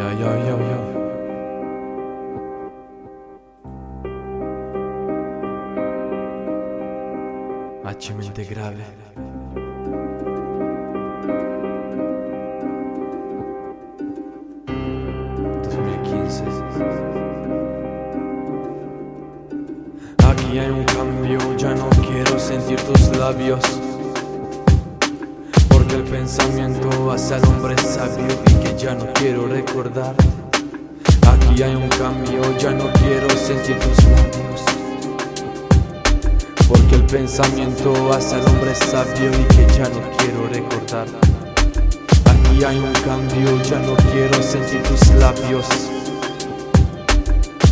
Yo, yo, yo, yo. H grave. Aquí hay un cambio, ya no quiero sentir tus labios. Porque el pensamiento hace al hombre sabio y que ya no quiero recordar. Aquí hay un cambio, ya no quiero sentir tus labios. Porque el pensamiento hace al hombre sabio y que ya no quiero recordar. Aquí hay un cambio, ya no quiero sentir tus labios.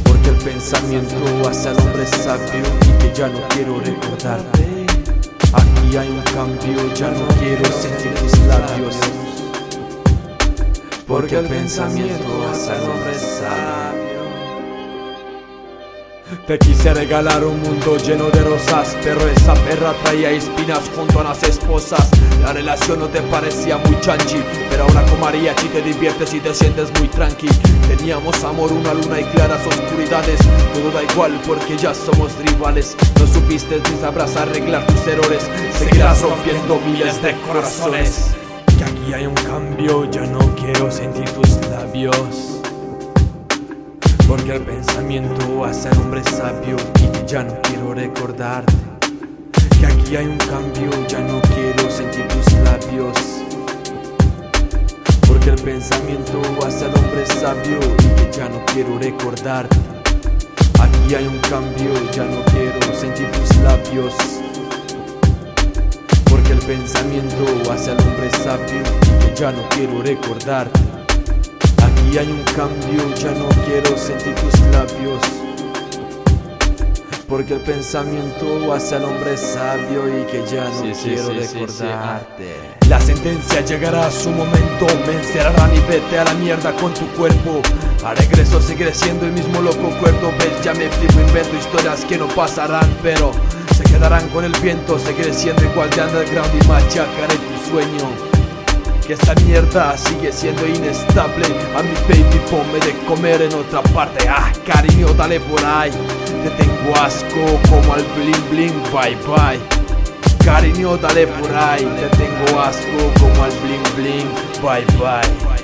Porque el pensamiento hace al hombre sabio y que ya no quiero recordar. Aquí hay un cambio, ya no quiero sentir tus labios. Porque el pensamiento al hombre sabio. Te quise regalar un mundo lleno de rosas, pero esa perra traía espinas junto a las esposas. La relación no te parecía muy chanchi, pero ahora con María si te diviertes y te sientes muy tranqui. Teníamos amor, una luna y claras oscuridades. Todo da igual porque ya somos rivales. No supiste ni sabrás arreglar tus errores. Seguirás rompiendo miles de corazones. Que aquí hay un cambio, ya no quiero sentir tus labios. Porque el pensamiento hace al hombre sabio y ya no quiero recordar que aquí hay un cambio, ya no quiero sentir tus labios. Porque el pensamiento hace al hombre sabio y que ya no quiero recordar. Aquí hay un cambio, ya no quiero sentir tus labios. Porque el pensamiento hace al hombre sabio y que ya no quiero recordar. Aquí hay un cambio, ya no quiero sentir tus labios. Porque el pensamiento hace al hombre sabio y que ya no Sí, sí, quiero sí, sí, recordarte. La sentencia llegará a su momento, me encerrarán y vete a la mierda con tu cuerpo. A regreso seguiré siendo el mismo loco cuerdo, ves, ya me flipo, invento historias que no pasarán, pero se quedarán con el viento, seguiré siendo igual de underground y machacaré tu sueño que esta mierda sigue siendo inestable. A mi baby ponme de comer en otra parte. Ah, cariño, dale por ahí. Te tengo asco como al bling bling, bye bye. Cariño, dale por ahí. Te tengo asco como al bling bling, bye bye